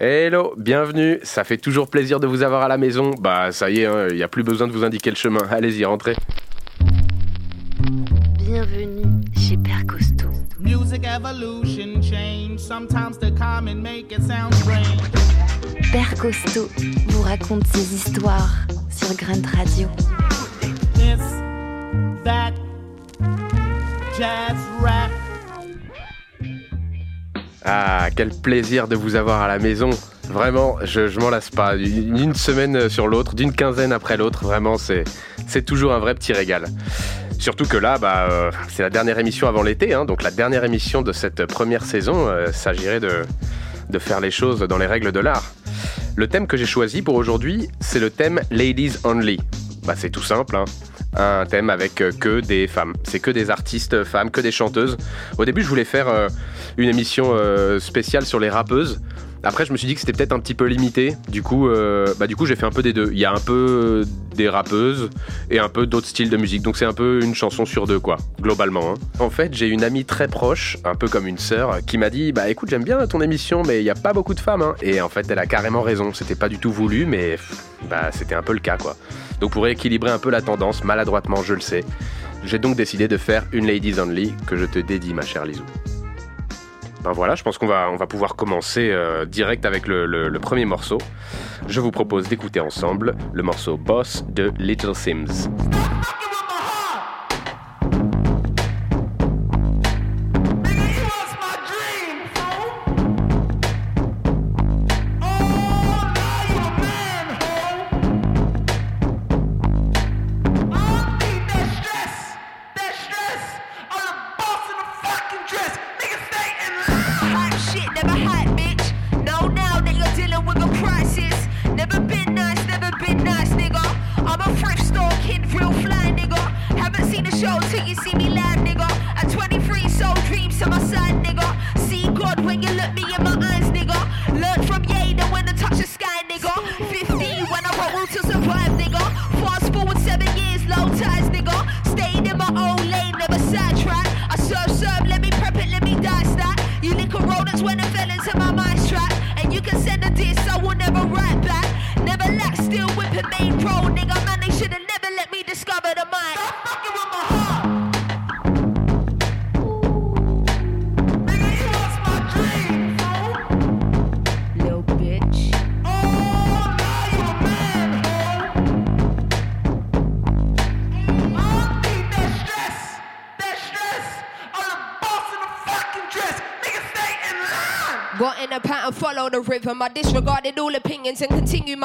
Hello, bienvenue. Ça fait toujours plaisir de vous avoir à la maison. Bah, ça y est, il n'y a plus besoin de vous indiquer le chemin. Allez-y, rentrez. Bienvenue chez Père Costaud. Music evolution change. Sometimes the common make it sound strange. Père Costaud vous raconte ses histoires sur Grunt Radio. This, that, jazz rap. Ah, quel plaisir de vous avoir à la maison. Vraiment, je, m'en lasse pas. D'une semaine sur l'autre, d'une quinzaine après l'autre, vraiment, c'est, toujours un vrai petit régal. Surtout que là, bah, euh, c'est la dernière émission avant l'été, hein, donc la dernière émission de cette première saison. euh, s'agirait de faire les choses dans les règles de l'art. Le thème que j'ai choisi pour aujourd'hui, c'est le thème Ladies Only. Bah, c'est tout simple, hein. un thème avec euh, que des femmes. C'est que des artistes femmes, que des chanteuses. Au début, je voulais faire euh, une émission euh, spéciale sur les rappeuses. Après, je me suis dit que c'était peut-être un petit peu limité. Du coup, euh, bah, du coup, j'ai fait un peu des deux. Il y a un peu des rappeuses et un peu d'autres styles de musique. Donc, c'est un peu une chanson sur deux, quoi, globalement. hein. En fait, j'ai une amie très proche, un peu comme une sœur, qui m'a dit Bah écoute, j'aime bien ton émission, mais il n'y a pas beaucoup de femmes. hein. Et en fait, elle a carrément raison. C'était pas du tout voulu, mais bah, c'était un peu le cas, quoi. Donc, pour équilibrer un peu la tendance, maladroitement, je le sais, j'ai donc décidé de faire une Ladies Only que je te dédie, ma chère Lizou. Ben voilà, je pense qu'on va, pouvoir commencer euh, direct avec le, le- le premier morceau. Je vous propose d'écouter ensemble le morceau Boss de Little Sims.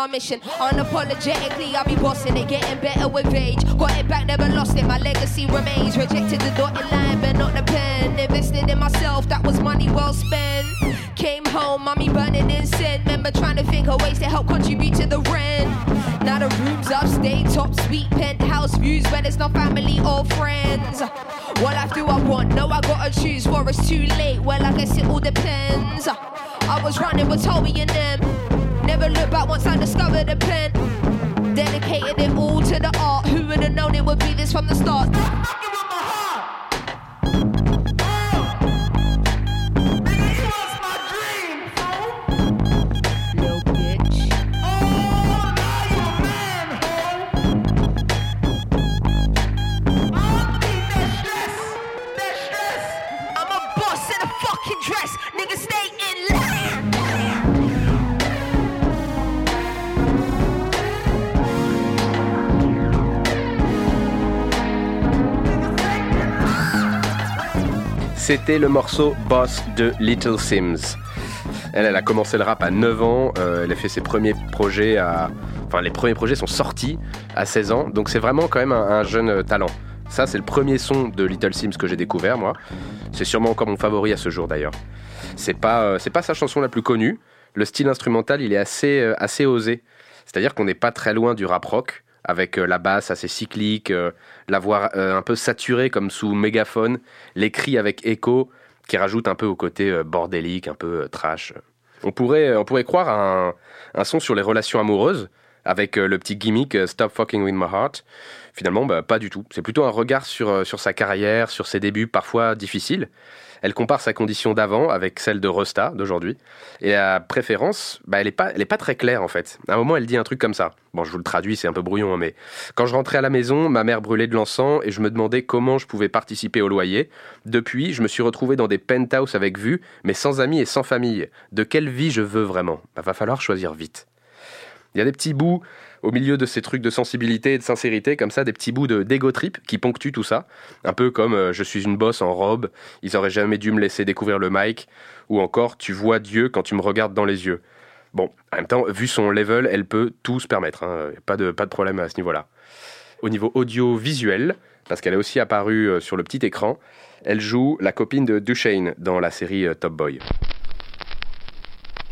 My mission. Unapologetically, I'll be bossing it, getting better with age. Got it back, never lost it. My legacy remains. Rejected the dotted line, but not the pen. Invested in myself, that was money well spent. Came home, mommy burning incense. Remember trying to think of ways to help contribute to the rent. Now the rooms upstate, top suite, penthouse views where there's no family or friends. What life do I want? No, I gotta choose, or it's too late. Well, I guess it all depends. I was running with Toby and them. Never looked back once I discovered the pen. Dedicated it all to the art. Who would have known it would be this from the start? C'était le morceau Boss de Little Sims. Elle, a commencé le rap à 9 ans, euh, elle a fait ses premiers projets à... Enfin, les premiers projets sont sortis à 16 ans, donc c'est vraiment quand même un, un jeune euh, talent. Ça, c'est le premier son de Little Sims que j'ai découvert, moi. C'est sûrement encore mon favori à ce jour, d'ailleurs. C'est pas, euh, pas sa chanson la plus connue. Le style instrumental, il est assez, assez osé. C'est-à-dire qu'on n'est pas très loin du rap rock, avec euh, la basse assez cyclique, euh, la voix euh, un peu saturée comme sous mégaphone, les cris avec écho, qui rajoute un peu au côté bordélique, un peu trash. On pourrait, on pourrait croire à un son sur les relations amoureuses, avec euh, le petit gimmick euh, Stop Fucking With My Heart. Finalement, bah, pas du tout. C'est plutôt un regard sur, euh, sur sa carrière, sur ses débuts parfois difficiles. Elle compare sa condition d'avant avec celle de Rosta d'aujourd'hui. Et la préférence, bah, elle n'est pas, pas très claire en fait. À un moment, elle dit un truc comme ça. Bon, je vous le traduis, c'est un peu brouillon, hein, mais quand je rentrais à la maison, ma mère brûlait de l'encens et je me demandais comment je pouvais participer au loyer. Depuis, je me suis retrouvé dans des penthouses avec vue, mais sans amis et sans famille. De quelle vie je veux vraiment? Bah, Va falloir choisir vite. Il y a des petits bouts au milieu de ces trucs de sensibilité et de sincérité, comme ça, des petits bouts de d'ego trip qui ponctuent tout ça. Un peu comme euh, je suis une bosse en robe, ils auraient jamais dû me laisser découvrir le mic, ou encore tu vois Dieu quand tu me regardes dans les yeux. Bon, en même temps, vu son level, elle peut tout se permettre, hein. pas, de, pas de problème à ce niveau-là. Au niveau audiovisuel, parce qu'elle est aussi apparue euh, sur le petit écran, elle joue la copine de Duchesne dans la série euh, Top Boy.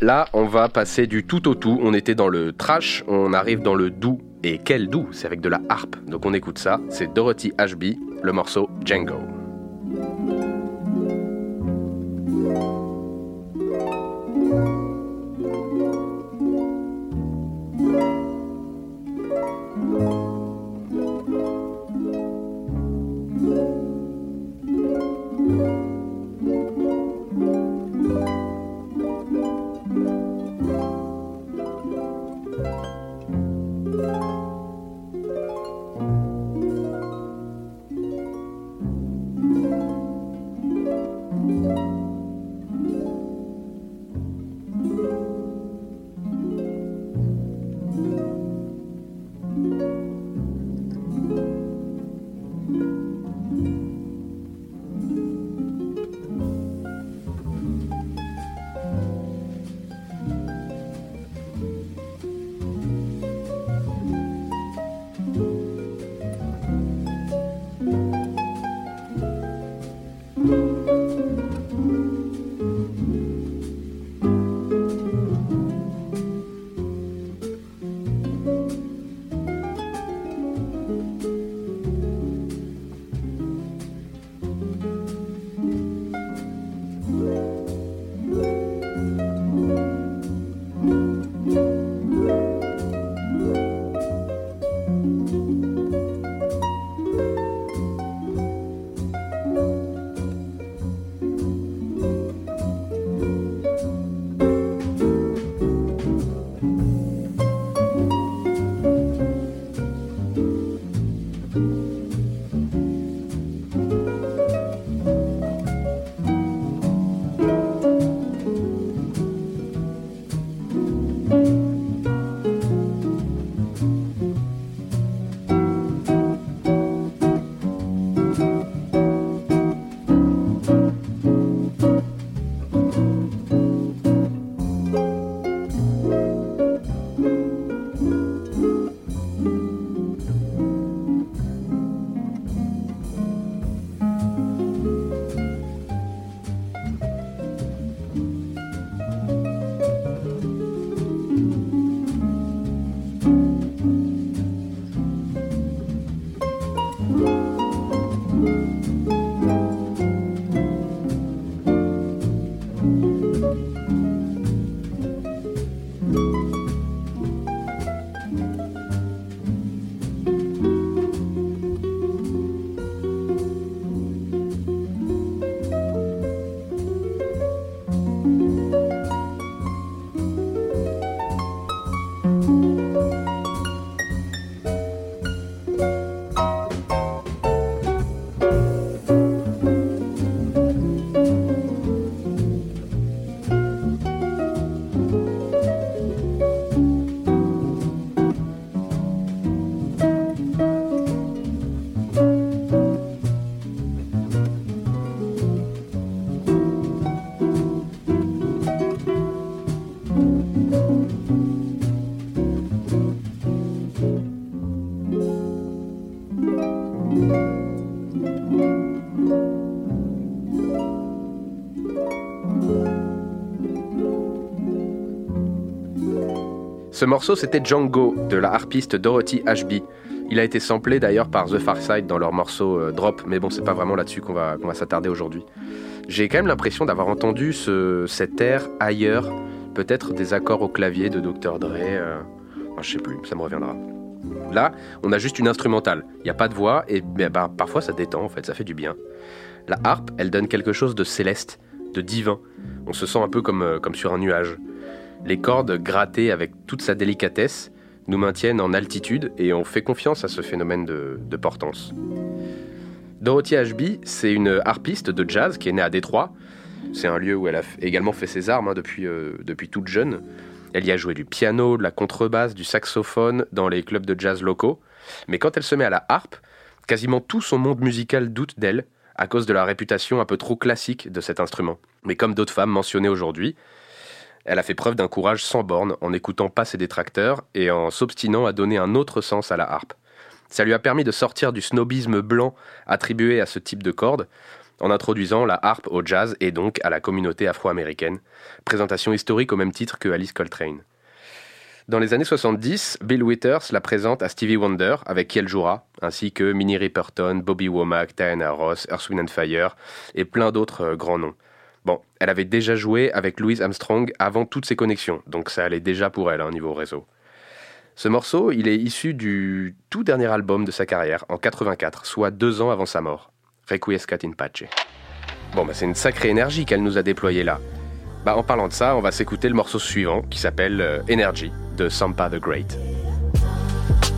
Là, on va passer du tout au tout. On était dans le trash, on arrive dans le doux. Et quel doux C'est avec de la harpe. Donc on écoute ça. C'est Dorothy Ashby, le morceau Django. Ce morceau, c'était Django de la harpiste Dorothy Ashby. Il a été samplé d'ailleurs par The Far Side dans leur morceau euh, Drop, mais bon, c'est pas vraiment là-dessus qu'on va, s'attarder aujourd'hui. J'ai quand même l'impression d'avoir entendu ce, cet air ailleurs, peut-être des accords au clavier de Dr. Dre. euh, je sais plus, ça me reviendra. Là, on a juste une instrumentale. Il n'y a pas de voix et bah, parfois ça détend en fait, ça fait du bien. La harpe, elle donne quelque chose de céleste, de divin. On se sent un peu comme, euh, comme sur un nuage. Les cordes grattées avec toute sa délicatesse nous maintiennent en altitude et on fait confiance à ce phénomène de, portance. Dorothy Ashby, c'est une harpiste de jazz qui est née à Détroit. C'est un lieu où elle a également fait ses armes hein, depuis, euh, depuis toute jeune. Elle y a joué du piano, de la contrebasse, du saxophone dans les clubs de jazz locaux. Mais quand elle se met à la harpe, quasiment tout son monde musical doute d'elle à cause de la réputation un peu trop classique de cet instrument. Mais comme d'autres femmes mentionnées aujourd'hui, elle a fait preuve d'un courage sans borne en n'écoutant pas ses détracteurs et en s'obstinant à donner un autre sens à la harpe. Ça lui a permis de sortir du snobisme blanc attribué à ce type de corde en introduisant la harpe au jazz et donc à la communauté afro-américaine. Présentation historique au même titre que Alice Coltrane. Dans les années 70, Bill Withers la présente à Stevie Wonder, avec qui elle jouera, ainsi que Minnie Riperton, Bobby Womack, Diana Ross, Earth, Fire et plein d'autres euh, grands noms. Bon, elle avait déjà joué avec Louis Armstrong avant toutes ces connexions, donc ça allait déjà pour elle au hein, niveau réseau. Ce morceau, il est issu du tout dernier album de sa carrière, en 84, soit deux ans avant sa mort. Requiescat in pace. Bon, bah c'est une sacrée énergie qu'elle nous a déployée là. Bah en parlant de ça, on va s'écouter le morceau suivant qui s'appelle euh, Energy de Sampa the Great.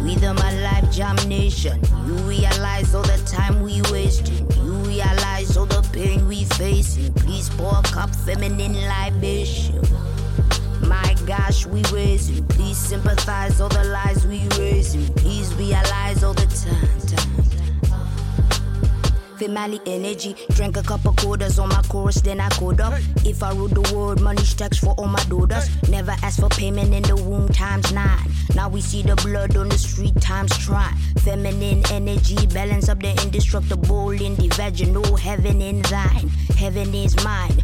We the my life. You realize all the time we. You realize all the pain we facing. Please pour a cup feminine libation. My gosh, we raising. Please sympathize all the lies we raising. Please realize all the time. time. Family energy. Drank a cup of quarters on my chorus, then I code up. If I rule the world, money stacks for all my daughters. Never ask for payment in the womb times nine. Now we see the blood on the street times try. Feminine energy, balance up the indestructible in the vaginal. Heaven in thine, heaven is mine.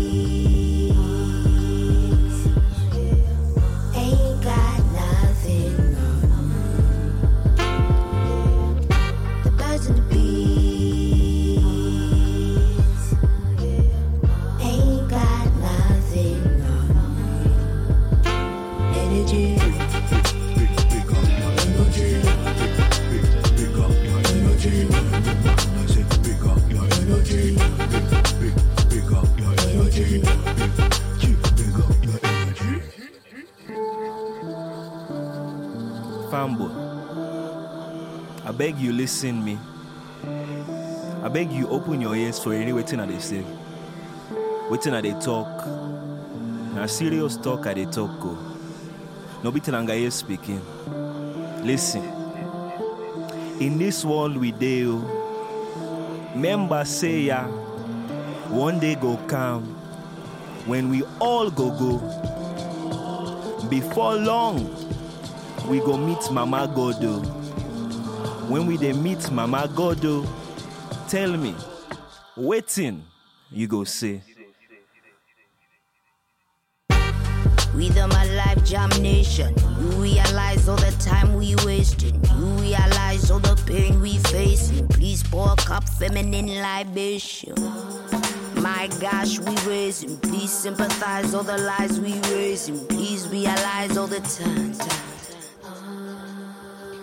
Beg you listen me. I beg you open your ears for any waiting at they say. Waiting at they talk. Now serious talk at they talk go. No beating anga speaking. Listen. In this world we deal. Oh, Member say ya. One day go come when we all go go. Before long, we go meet Mama Godo oh. when we dey meet mama godo oh, tell me waiting, you go say. We the my life jam nation. You realize all the time we wasting. You realize all the pain we facing. Please pour a cup feminine libation. My gosh, we raising. Please sympathize all the lies we raising. Please realize all the time. time.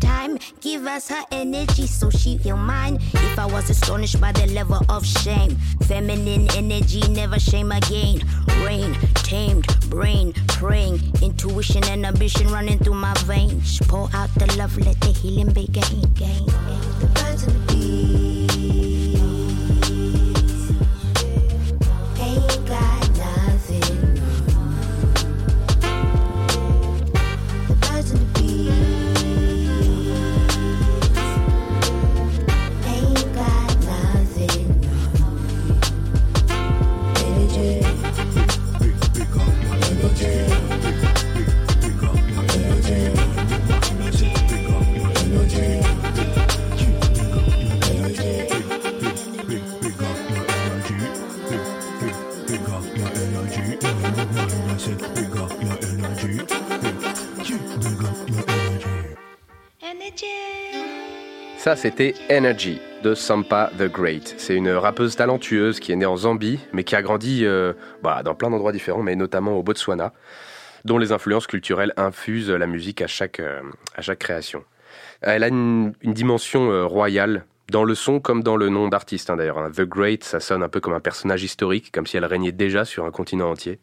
time. Give us her energy so she feel mine. If I was astonished by the level of shame, feminine energy, never shame again. Rain, tamed, brain, praying, intuition and ambition running through my veins. Pour out the love, let the healing begin. The birds and the bees Ça, c'était Energy de Sampa the Great. C'est une rappeuse talentueuse qui est née en Zambie, mais qui a grandi euh, bah, dans plein d'endroits différents, mais notamment au Botswana, dont les influences culturelles infusent la musique à chaque, euh, à chaque création. Elle a une, dimension euh, royale, dans le son comme dans le nom d'artiste hein, d'ailleurs. Hein. The Great, ça sonne un peu comme un personnage historique, comme si elle régnait déjà sur un continent entier.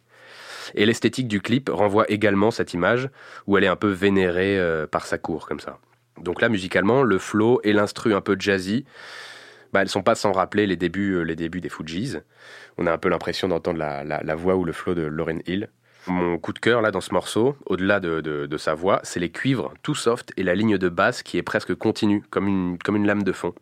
Et l'esthétique du clip renvoie également cette image où elle est un peu vénérée par sa cour, comme ça. Donc là, musicalement, le flow et l'instru un peu jazzy, bah, elles sont pas sans rappeler les débuts, euh, les débuts des Fujis. On a un peu l'impression d'entendre la, voix ou le flow de Lauryn Hill. Mon coup de cœur là dans ce morceau, au-delà de, sa voix, c'est les cuivres tout soft et la ligne de basse qui est presque continue, comme une, comme une lame de fond.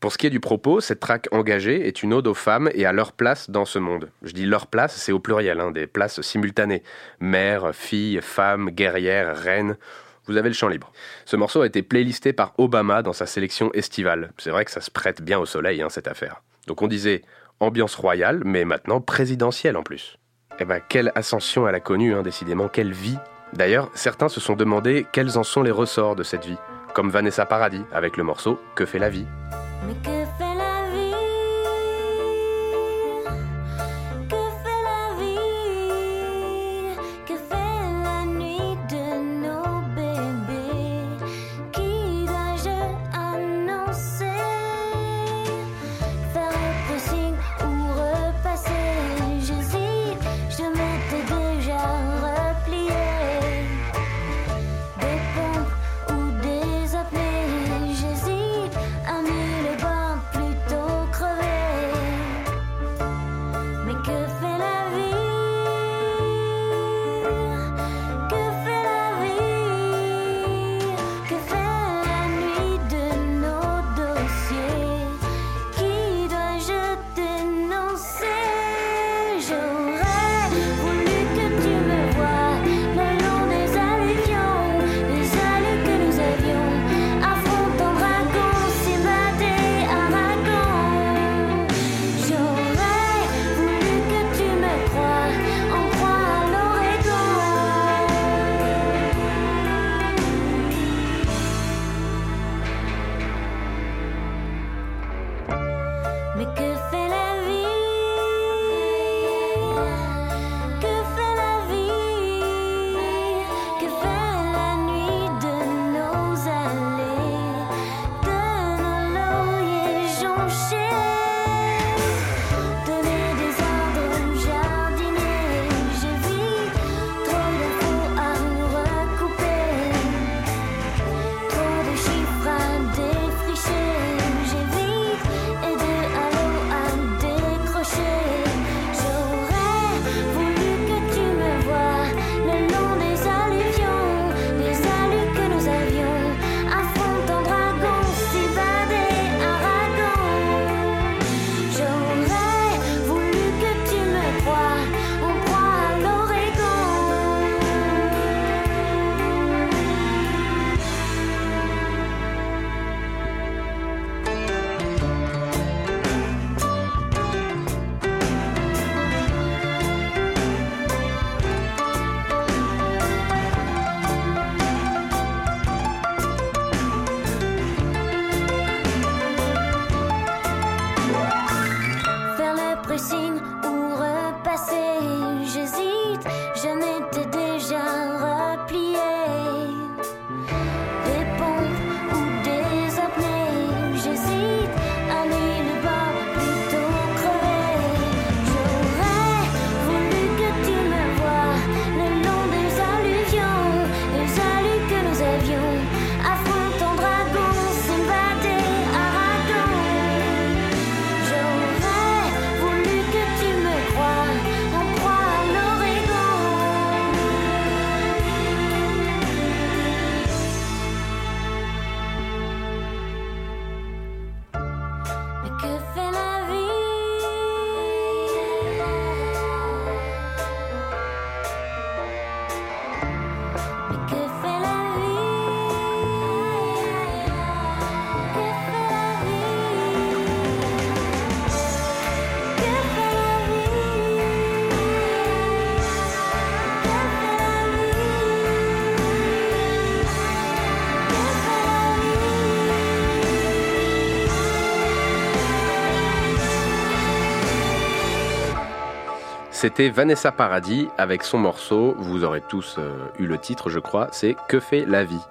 Pour ce qui est du propos, cette track engagée est une ode aux femmes et à leur place dans ce monde. Je dis leur place, c'est au pluriel, hein, des places simultanées. Mère, fille, femme, guerrière, reine vous avez le champ libre. Ce morceau a été playlisté par Obama dans sa sélection estivale. C'est vrai que ça se prête bien au soleil, hein, cette affaire. Donc on disait ambiance royale, mais maintenant présidentielle en plus. Eh ben, quelle ascension elle a connue, hein, décidément, quelle vie. D'ailleurs, certains se sont demandé quels en sont les ressorts de cette vie, comme Vanessa Paradis avec le morceau Que fait la vie? C'était Vanessa Paradis avec son morceau, vous aurez tous euh, eu le titre je crois, c'est Que fait la vie?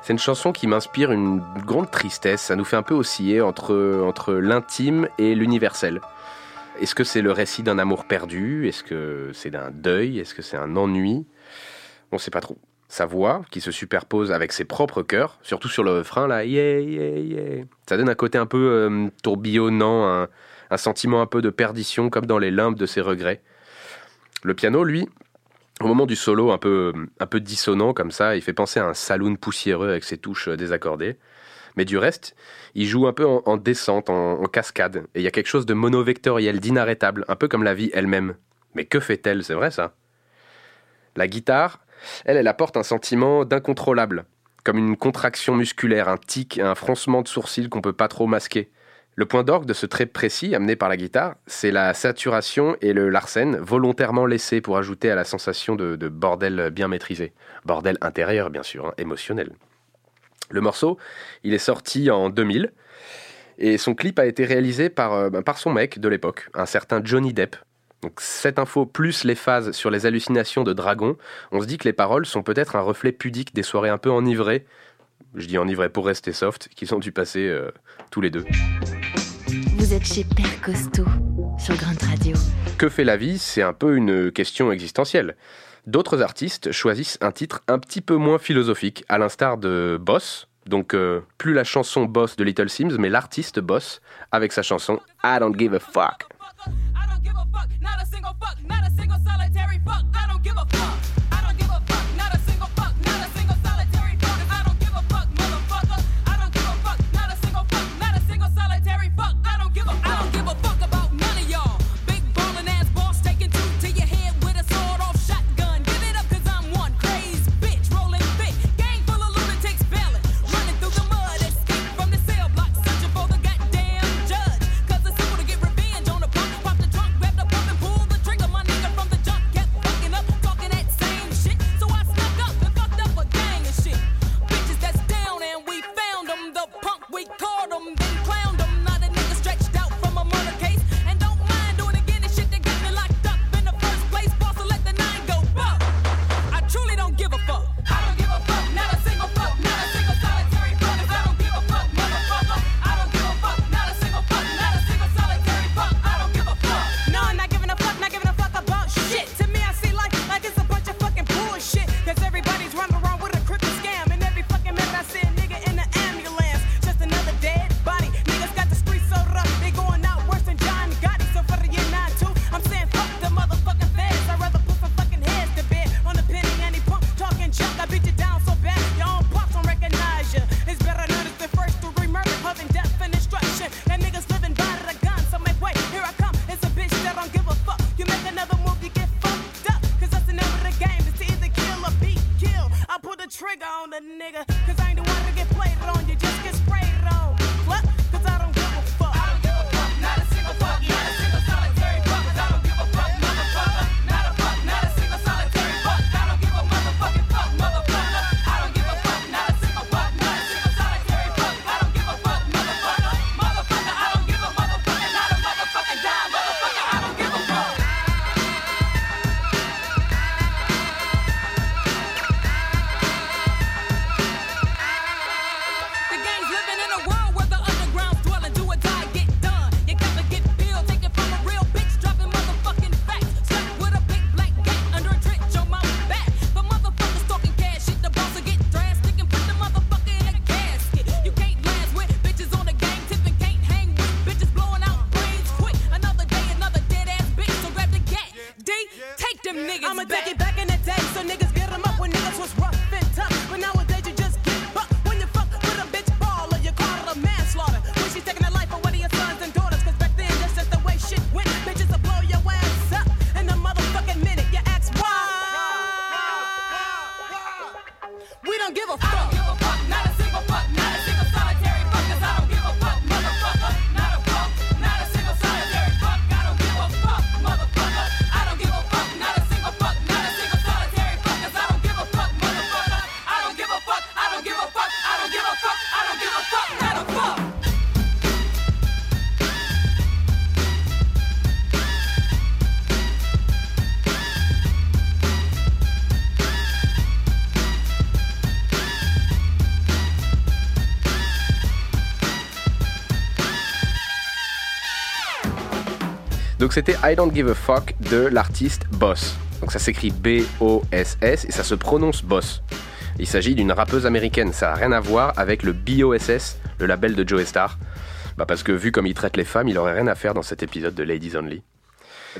C'est une chanson qui m'inspire une grande tristesse, ça nous fait un peu osciller entre, entre l'intime et l'universel. Est-ce que c'est le récit d'un amour perdu? Est-ce que c'est d'un deuil? Est-ce que c'est un ennui? On ne sait pas trop. Sa voix, qui se superpose avec ses propres chœurs, surtout sur le refrain, là. Ça donne un côté un peu euh, tourbillonnant, un sentiment un peu de perdition, comme dans les limbes de ses regrets. Le piano, lui, au moment du solo un peu, un peu dissonant comme ça, il fait penser à un saloon poussiéreux avec ses touches désaccordées. Mais du reste, il joue un peu en, descente, en, cascade. Et il y a quelque chose de monovectoriel, d'inarrêtable, un peu comme la vie elle-même. Mais que fait-elle, c'est vrai ça La guitare, elle, elle apporte un sentiment d'incontrôlable, comme une contraction musculaire, un tic, un froncement de sourcils qu'on peut pas trop masquer. Le point d'orgue de ce trait précis amené par la guitare, c'est la saturation et le larsen volontairement laissé pour ajouter à la sensation de, bordel bien maîtrisé. Bordel intérieur, bien sûr, hein, émotionnel. Le morceau, il est sorti en 2000 et son clip a été réalisé par, euh, ben, par son mec de l'époque, un certain Johnny Depp. Donc cette info plus les phases sur les hallucinations de Dragon, on se dit que les paroles sont peut-être un reflet pudique des soirées un peu enivrées je dis enivré pour rester soft, qui sont du passé euh, tous les deux. Vous êtes chez Père Costaud sur Grunt Radio. Que fait la vie? C'est un peu une question existentielle. D'autres artistes choisissent un titre un petit peu moins philosophique, à l'instar de Boss, donc euh, plus la chanson Boss de Little Sims, mais l'artiste Boss avec sa chanson I Don't Give a Fuck. Take them niggas I'ma back. take it back in the day so niggas get them up when niggas was rough and tough. C'était I Don't Give a Fuck de l'artiste Boss. Donc ça s'écrit B-O-S-S et ça se prononce Boss. Il s'agit d'une rappeuse américaine, ça n'a rien à voir avec le B-O-S-S, le label de Joe Star. Bah parce que vu comme il traite les femmes, il aurait rien à faire dans cet épisode de Ladies Only.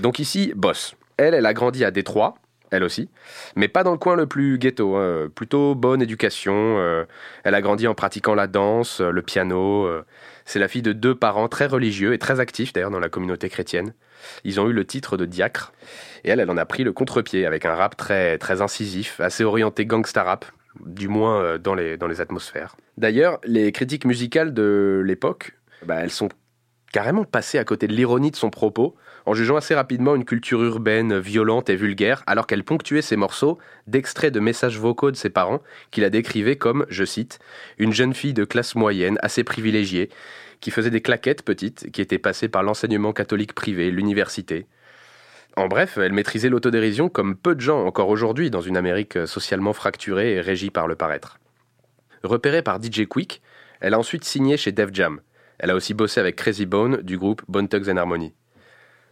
Donc ici, Boss. Elle, elle a grandi à Détroit, elle aussi, mais pas dans le coin le plus ghetto, hein. plutôt bonne éducation. Euh, elle a grandi en pratiquant la danse, le piano. Euh. C'est la fille de deux parents très religieux et très actifs d'ailleurs dans la communauté chrétienne. Ils ont eu le titre de diacre et elle, elle en a pris le contre-pied avec un rap très, très incisif, assez orienté gangsta rap, du moins euh, dans les, dans les atmosphères. D'ailleurs, les critiques musicales de l'époque, bah, elles sont carrément passées à côté de l'ironie de son propos en jugeant assez rapidement une culture urbaine violente et vulgaire, alors qu'elle ponctuait ses morceaux d'extraits de messages vocaux de ses parents qu'il a décrivait comme, je cite, une jeune fille de classe moyenne assez privilégiée, qui faisait des claquettes petites, qui était passée par l'enseignement catholique privé, l'université. En bref, elle maîtrisait l'autodérision comme peu de gens encore aujourd'hui dans une Amérique socialement fracturée et régie par le paraître. Repérée par DJ Quick, elle a ensuite signé chez Def Jam. Elle a aussi bossé avec Crazy Bone du groupe Bone Thugs and Harmony.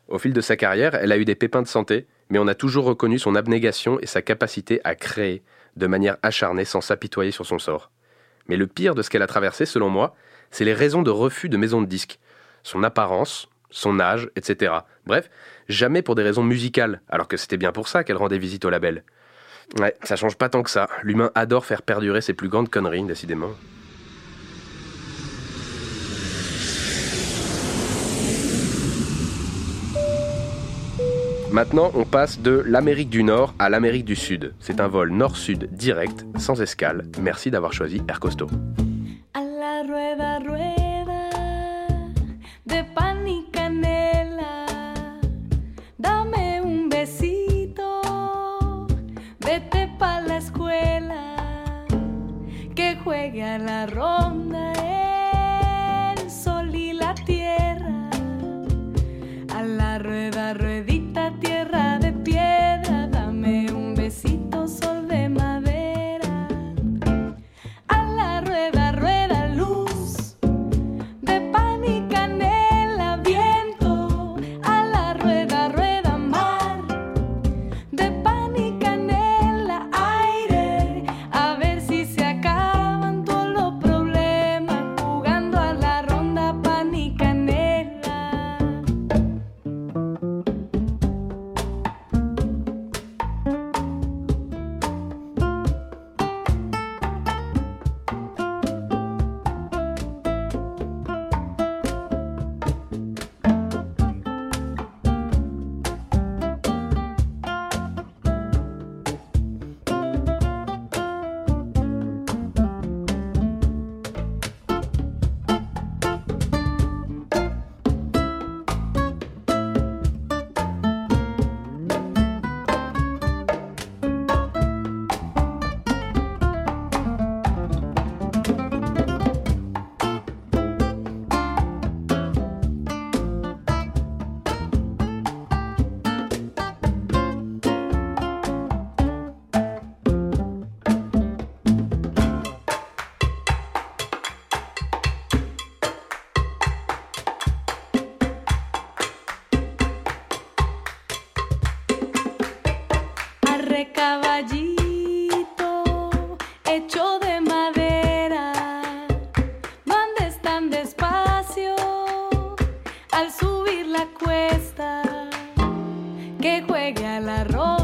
Au fil de sa carrière, elle a eu des pépins de santé, mais on a toujours reconnu son abnégation et sa capacité à créer de manière acharnée sans s'apitoyer sur son sort. Mais le pire de ce qu'elle a traversé, selon moi, c'est les raisons de refus de maison de disques. Son apparence, son âge, etc. Bref, jamais pour des raisons musicales, alors que c'était bien pour ça qu'elle rendait visite au label. Ouais, ça change pas tant que ça. L'humain adore faire perdurer ses plus grandes conneries, décidément. Maintenant, on passe de l'Amérique du Nord à l'Amérique du Sud. C'est un vol nord-sud direct, sans escale. Merci d'avoir choisi Air Costo. Rueda, rueda, de pan y canela. Dame un besito, vete pa' la escuela, que juegue a la ronda que juegue a la ronda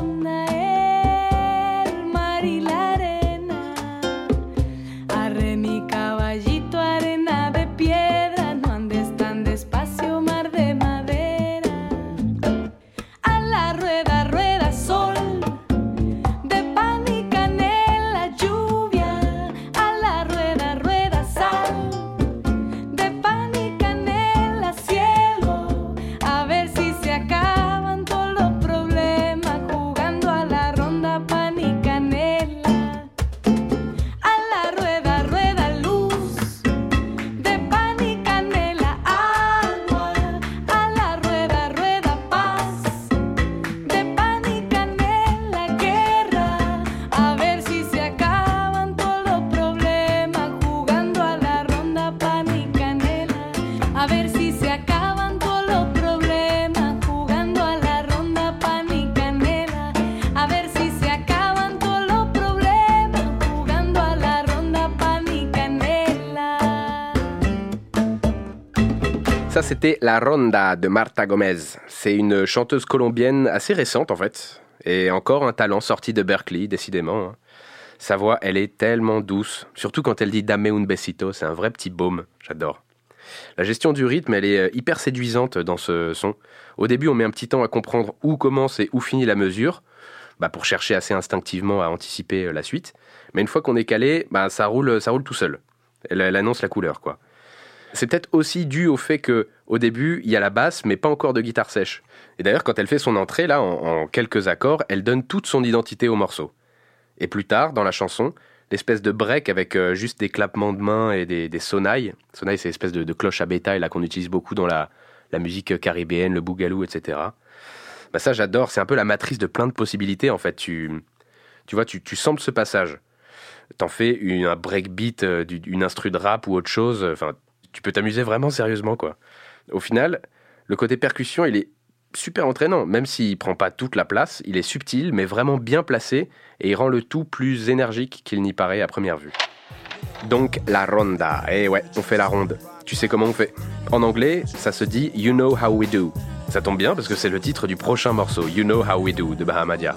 La Ronda de Marta Gomez. C'est une chanteuse colombienne assez récente en fait, et encore un talent sorti de Berkeley, décidément. hein. Sa voix, elle est tellement douce, surtout quand elle dit Dame un besito, c'est un vrai petit baume, j'adore. La gestion du rythme, elle est euh, hyper séduisante dans ce son. Au début, on met un petit temps à comprendre où commence et où finit la mesure, bah, pour chercher assez instinctivement à anticiper euh, la suite. Mais une fois qu'on est calé, bah, ça, roule, ça roule tout seul. Elle, elle annonce la couleur, quoi. C'est peut-être aussi dû au fait que au début, il y a la basse, mais pas encore de guitare sèche. Et d'ailleurs, quand elle fait son entrée, là, en, quelques accords, elle donne toute son identité au morceau. Et plus tard, dans la chanson, l'espèce de break avec euh, juste des clappements de mains et des, sonailles. Sonailles, c'est l'espèce de, cloche à bétail qu'on utilise beaucoup dans la, musique caribéenne, le boogaloo, etc. Bah ça, j'adore. C'est un peu la matrice de plein de possibilités. En fait, tu, tu vois, tu, tu samples ce passage. T'en fais une, un breakbeat, euh, une instru de rap ou autre chose. Enfin, tu peux t'amuser vraiment sérieusement, quoi. Au final, le côté percussion, il est super entraînant. Même s'il prend pas toute la place, il est subtil, mais vraiment bien placé, et il rend le tout plus énergique qu'il n'y paraît à première vue. Donc la ronda, eh ouais, on fait la ronde. Tu sais comment on fait En anglais, ça se dit You Know How We Do. Ça tombe bien parce que c'est le titre du prochain morceau, You Know How We Do de Bahamadia.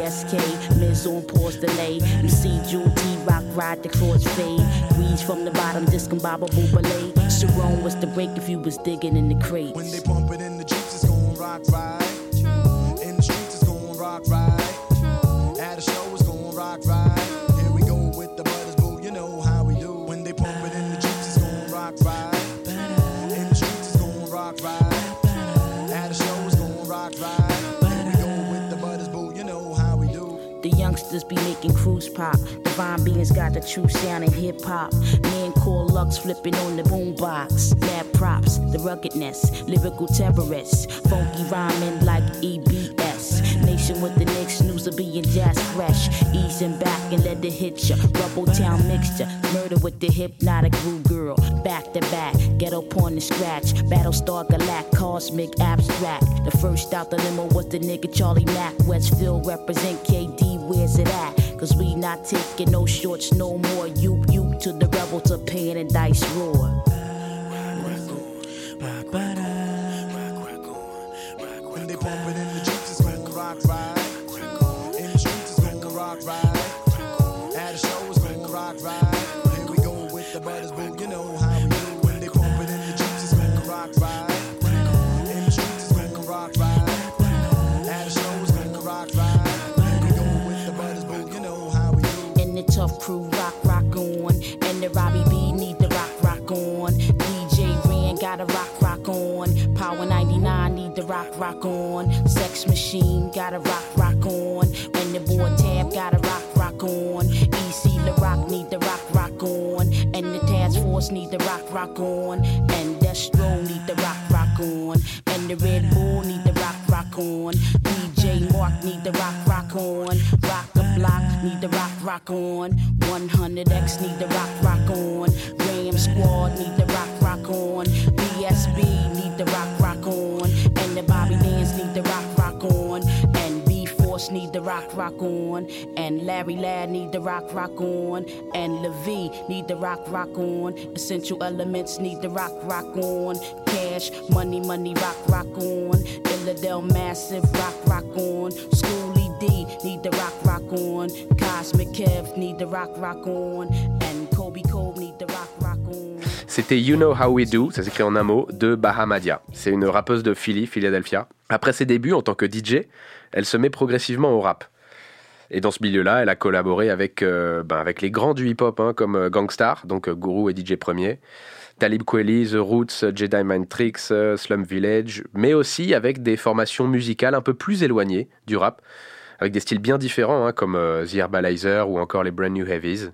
PSK, Miz on pause delay. You see Jewel T Rock ride the cross fade. Grease from the bottom, discombobable ballet. Sharon was the break if you was digging in the crates. When they pump it in the Jeeps, it's gon' rock right. In the streets, it's gon' rock right. Cruise pop. Divine beings got the true sound in hip hop. Man call Lux flipping on the boombox. Mad props, the ruggedness, lyrical terrorists. Funky rhyming like EBS. Nation with the next snoozer being jazz fresh. Easing back and let it hit ya. Rubble town mixture. Murder with the hypnotic groove girl. Back to back, ghetto porn and scratch. Battlestar Galact, cosmic abstract. The first out the limo was the nigga Charlie Mack. Westfield represent KD, where's it at? Cause we not taking no shorts no more. You, you to the rebel to pan and dice roar. When they rock, on. Sex Machine got a rock, rock on. And the boy Tab got a rock, rock on. EC the rock need the rock, rock on. And the task force need the rock, rock on. And Destro need the rock, rock on. And the Red Bull need the rock, rock on. DJ Mark need the rock, rock on. Rock the block need the rock, rock on. 100X need the rock, rock on. Ram Squad need the rock, rock, rock on. And Larry Ladd need the rock, rock on. And Levy need the rock, rock on. Essential Elements need the rock, rock on. Cash, money, money, rock, rock on. Illadel Massive, rock, rock on. Schoolie D need the rock, rock on. Cosmic Kev need the rock, rock on. And Kobe Cole need the rock, rock on. C'était You Know How We Do, ça s'écrit en un mot, de Bahamadia. C'est une rappeuse de Philly, Philadelphia. Après ses débuts en tant que DJ, elle se met progressivement au rap. Et dans ce milieu-là, elle a collaboré avec, euh, ben, les grands du hip-hop, hein, comme euh, Gangstar, donc euh, Guru et DJ Premier, Talib Kweli, The Roots, Jedi Mind Tricks, Slum Village, mais aussi avec des formations musicales un peu plus éloignées du rap, avec des styles bien différents, hein, comme The Herbalizer ou encore les Brand New Heavies.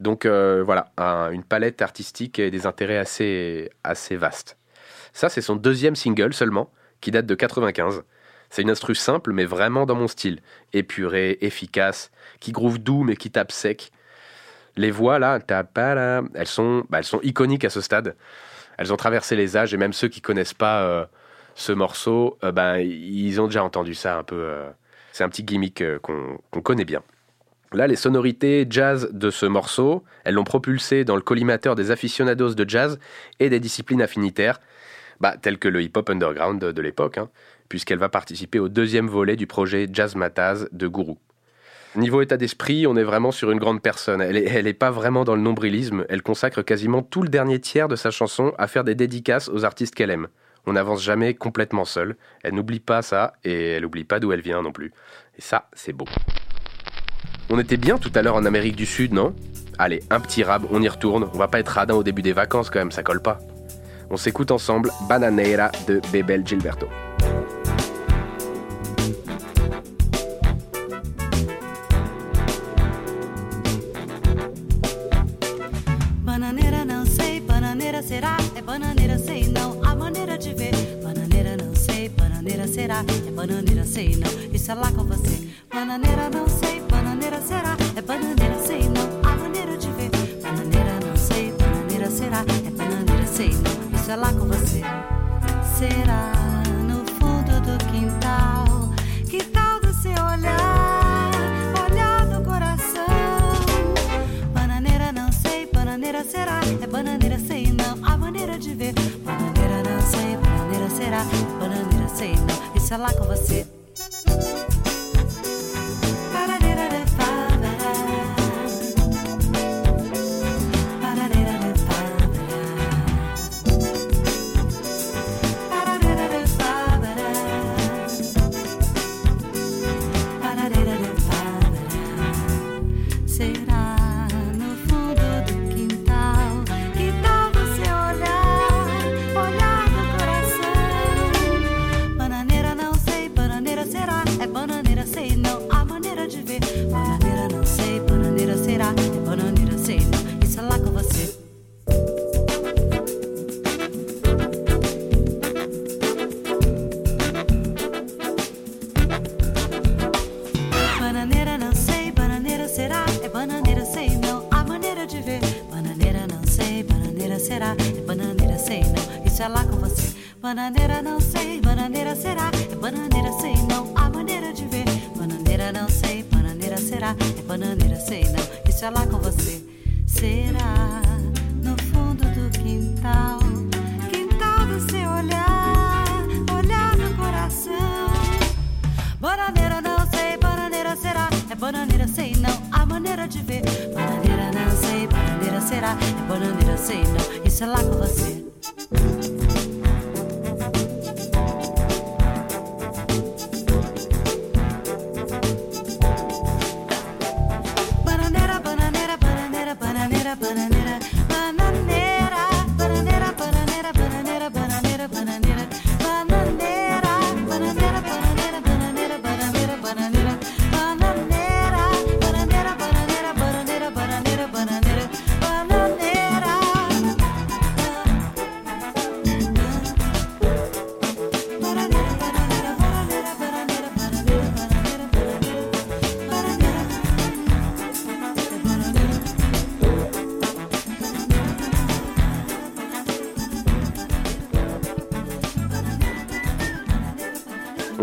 Donc voilà, un- une palette artistique et des intérêts assez, assez vastes. Ça, c'est son deuxième single seulement, qui date de 95. C'est une instru simple, mais vraiment dans mon style. Épurée, efficace, qui groove doux, mais qui tape sec. Les voix, là, elles sont, bah, elles sont iconiques à ce stade. Elles ont traversé les âges, et même ceux qui connaissent pas euh, ce morceau, ben, ils ont déjà entendu ça un peu. euh, c'est un petit gimmick qu'on connaît bien. Là, les sonorités jazz de ce morceau, elles l'ont propulsé dans le collimateur des aficionados de jazz et des disciplines affinitaires, bah, telles que le hip-hop underground de, de l'époque, hein, puisqu'elle va participer au deuxième volet du projet Jazz Mataz de Guru. Niveau état d'esprit, on est vraiment sur une grande personne. Elle est, elle est pas vraiment dans le nombrilisme. Elle consacre quasiment tout le dernier tiers de sa chanson à faire des dédicaces aux artistes qu'elle aime. On n'avance jamais complètement seul. Elle n'oublie pas ça et elle n'oublie pas d'où elle vient non plus. Et ça, c'est beau. On était bien tout à l'heure en Amérique du Sud, non? Allez, un petit rab, on y retourne. On va pas être radin au début des vacances quand même, ça colle pas. On s'écoute ensemble Bananeira de Bebel Gilberto. Será, é bananeira sei não, isso é lá com você. Bananeira não sei, bananeira será, é bananeira sei não, a maneira de ver. Bananeira não sei, bananeira será, é bananeira sei não, isso é lá com você. Será no fundo do quintal, que tal do seu olhar, olhar do coração? Bananeira não sei, bananeira será, é bananeira sei não, a maneira de ver. Bananeira não sei, bananeira será, bananeira sei não, é lá com você.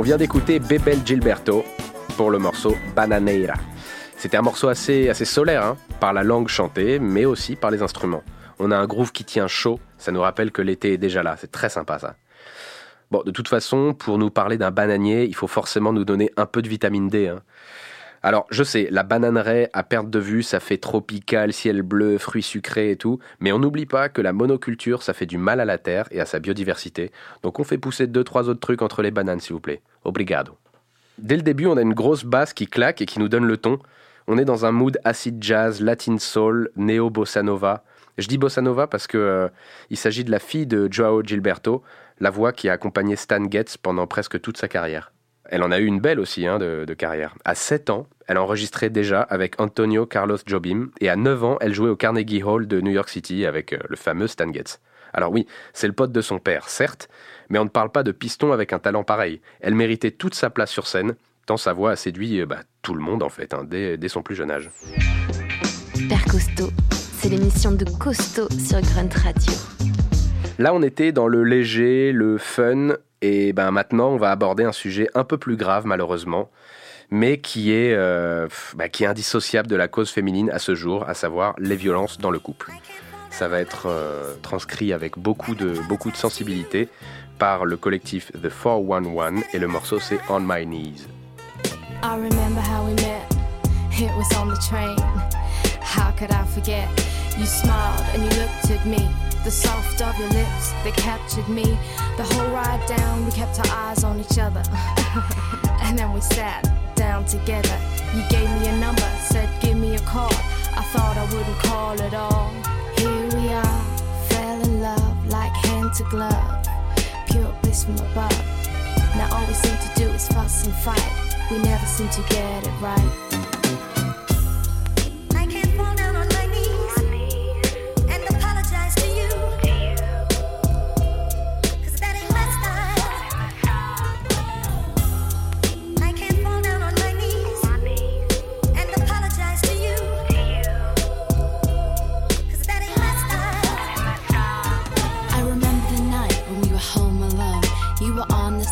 Vient d'écouter Bebel Gilberto pour le morceau Bananeira. C'était un morceau assez, assez solaire, hein, par la langue chantée, mais aussi par les instruments. On a un groove qui tient chaud, ça nous rappelle que l'été est déjà là, c'est très sympa ça. Bon, de toute façon, pour nous parler d'un bananier, il faut forcément nous donner un peu de vitamine D. hein. Alors, je sais, la bananeraie à perte de vue, ça fait tropical, ciel bleu, fruits sucrés et tout, mais on n'oublie pas que la monoculture, ça fait du mal à la terre et à sa biodiversité. Donc on fait pousser deux, trois autres trucs entre les bananes, s'il vous plaît. Obrigado. Dès le début, on a une grosse basse qui claque et qui nous donne le ton. On est dans un mood acid jazz, latin soul, néo bossa nova. Je dis bossa nova parce que euh, il s'agit de la fille de Joao Gilberto, la voix qui a accompagné Stan Getz pendant presque toute sa carrière. Elle en a eu une belle aussi hein, de, carrière. À 7 ans, elle enregistrait déjà avec Antonio Carlos Jobim et à 9 ans, elle jouait au Carnegie Hall de New York City avec euh, le fameux Stan Getz. Alors oui, c'est le pote de son père, certes, mais on ne parle pas de piston avec un talent pareil. Elle méritait toute sa place sur scène, tant sa voix a séduit euh, bah, tout le monde en fait, hein, dès, dès son plus jeune âge. Père Costaud, c'est l'émission de Costaud sur Grunt Radio. Là, on était dans le léger, le fun, et ben maintenant, on va aborder un sujet un peu plus grave, malheureusement, mais qui est, euh, bah, qui est indissociable de la cause féminine à ce jour, à savoir les violences dans le couple. Ça va être euh, transcrit avec beaucoup de, beaucoup de sensibilité par le collectif The 411 et le morceau c'est On My Knees. I remember how we met. It was on the train. How could I forget? You smiled and you looked at me. The soft of your lips that captured me. The whole ride down, we kept our eyes on each other. and then we sat down together. You gave me a number, said give me a call. I thought I wouldn't call at all. We fell in love like hand to glove. Pure bliss from above. Now all we seem to do is fuss and fight. We never seem to get it right.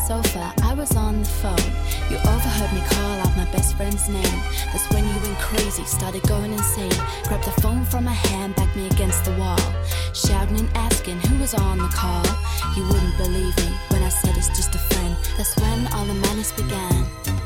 Sofa, I was on the phone. You overheard me call out my best friend's name. That's when you went crazy, started going insane. Grabbed the phone from my hand, backed me against the wall. Shouting and asking who was on the call. You wouldn't believe me when I said it's just a friend. That's when all the madness began.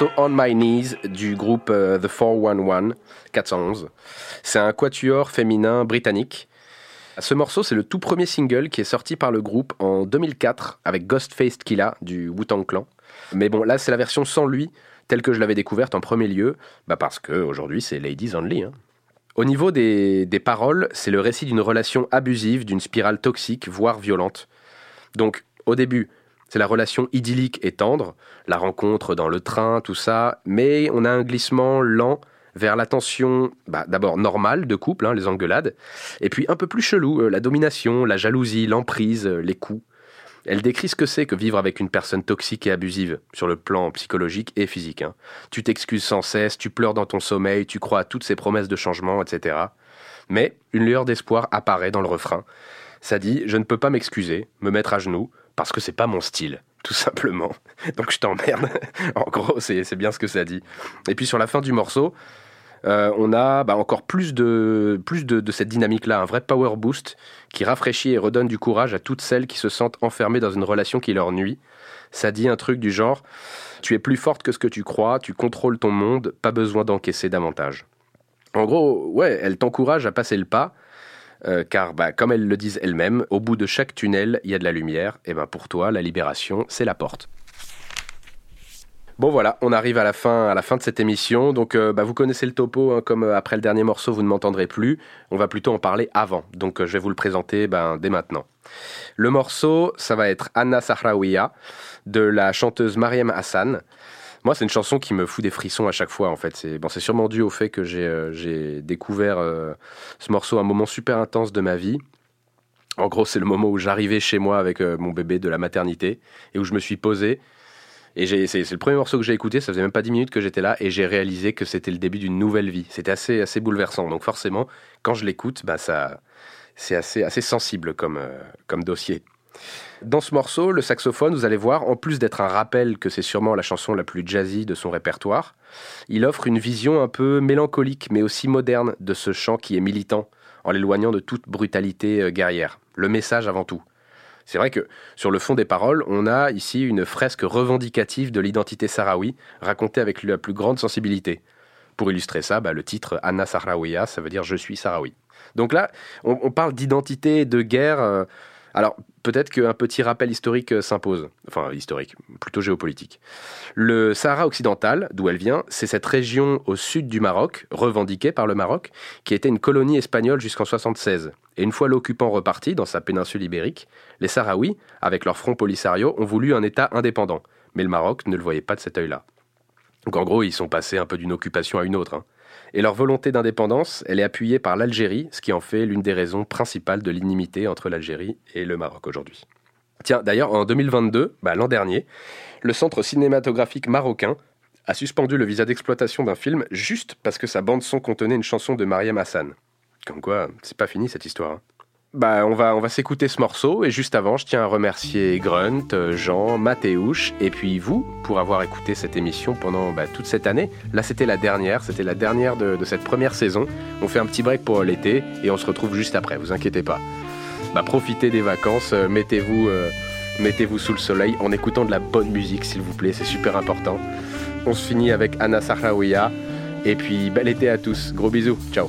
Morceau On My Knees du groupe euh, The 411, 411. C'est un quatuor féminin britannique. Ce morceau, c'est le tout premier single qui est sorti par le groupe en 2004 avec Ghostface Killa du Wu-Tang Clan. Mais bon, là, c'est la version sans lui, telle que je l'avais découverte en premier lieu, bah parce que aujourd'hui c'est Ladies Only. hein. Au niveau des, des paroles, c'est le récit d'une relation abusive, d'une spirale toxique, voire violente. Donc, au début, c'est la relation idyllique et tendre, la rencontre dans le train, tout ça, mais on a un glissement lent vers la tension, bah, d'abord normale de couple, hein, les engueulades, et puis un peu plus chelou, euh, la domination, la jalousie, l'emprise, euh, les coups. Elle décrit ce que c'est que vivre avec une personne toxique et abusive, sur le plan psychologique et physique. hein. Tu t'excuses sans cesse, tu pleures dans ton sommeil, tu crois à toutes ces promesses de changement, etc. Mais une lueur d'espoir apparaît dans le refrain. Ça dit Je ne peux pas m'excuser, me mettre à genoux, parce que c'est pas mon style, tout simplement. Donc je t'emmerde. en gros, c'est bien ce que ça dit. Et puis sur la fin du morceau, euh, on a bah, encore plus de, plus de, de cette dynamique-là, un vrai power boost qui rafraîchit et redonne du courage à toutes celles qui se sentent enfermées dans une relation qui leur nuit. Ça dit un truc du genre Tu es plus forte que ce que tu crois, tu contrôles ton monde, pas besoin d'encaisser davantage. En gros, ouais, elle t'encourage à passer le pas, euh, car bah, comme elles le disent elles-mêmes, au bout de chaque tunnel, il y a de la lumière, et ben pour toi, la libération, c'est la porte. Bon voilà, on arrive à la fin, à la fin de cette émission. Donc euh, bah, vous connaissez le topo, hein, comme euh, après le dernier morceau, vous ne m'entendrez plus. On va plutôt en parler avant. Donc je vais vous le présenter ben, dès maintenant. Le morceau, ça va être Anna Sahraouia de la chanteuse Mariam Hassan. Moi, c'est une chanson qui me fout des frissons à chaque fois, en fait. C'est bon, sûrement dû au fait que j'ai euh, découvert euh, ce morceau à un moment super intense de ma vie. En gros, c'est le moment où j'arrivais chez moi avec euh, mon bébé de la maternité et où je me suis posé. Et c'est le premier morceau que j'ai écouté, ça faisait même pas 10 minutes que j'étais là et j'ai réalisé que c'était le début d'une nouvelle vie. C'était assez, assez bouleversant. Donc forcément, quand je l'écoute, bah ça, c'est assez, assez sensible comme, comme dossier. Dans ce morceau, le saxophone, vous allez voir, en plus d'être un rappel que c'est sûrement la chanson la plus jazzy de son répertoire, il offre une vision un peu mélancolique mais aussi moderne de ce chant qui est militant, en l'éloignant de toute brutalité euh, guerrière. Le message avant tout. C'est vrai que sur le fond des paroles, on a ici une fresque revendicative de l'identité sahraoui, racontée avec la plus grande sensibilité. Pour illustrer ça, bah, le titre Anna Sahraouia, ça veut dire Je suis sahraoui. Donc là, on, parle d'identité, de guerre. euh, alors peut-être qu'un petit rappel historique euh, s'impose. Enfin, historique, plutôt géopolitique. Le Sahara occidental, d'où elle vient, c'est cette région au sud du Maroc, revendiquée par le Maroc, qui était une colonie espagnole jusqu'en 76. Et une fois l'occupant reparti dans sa péninsule ibérique, les Sahraouis, avec leur front polisario, ont voulu un État indépendant. Mais le Maroc ne le voyait pas de cet œil-là. Donc en gros, ils sont passés un peu d'une occupation à une autre. hein. Et leur volonté d'indépendance, elle est appuyée par l'Algérie, ce qui en fait l'une des raisons principales de l'inimité entre l'Algérie et le Maroc aujourd'hui. Tiens, d'ailleurs, en 2022, bah, l'an dernier, le centre cinématographique marocain a suspendu le visa d'exploitation d'un film juste parce que sa bande-son contenait une chanson de Mariam Hassan. Comme quoi, c'est pas fini cette histoire. hein. Bah, on va, s'écouter ce morceau et juste avant, je tiens à remercier Grunt, euh, Jean, Mathéouche et puis vous pour avoir écouté cette émission pendant bah, toute cette année. Là, c'était la dernière, c'était la dernière de, cette première saison. On fait un petit break pour l'été et on se retrouve juste après, vous inquiétez pas. Bah, profitez des vacances, euh, mettez-vous euh, mettez-vous sous le soleil en écoutant de la bonne musique, s'il vous plaît, c'est super important. On se finit avec Anna Sahraouia et puis bel été à tous. Gros bisous, ciao.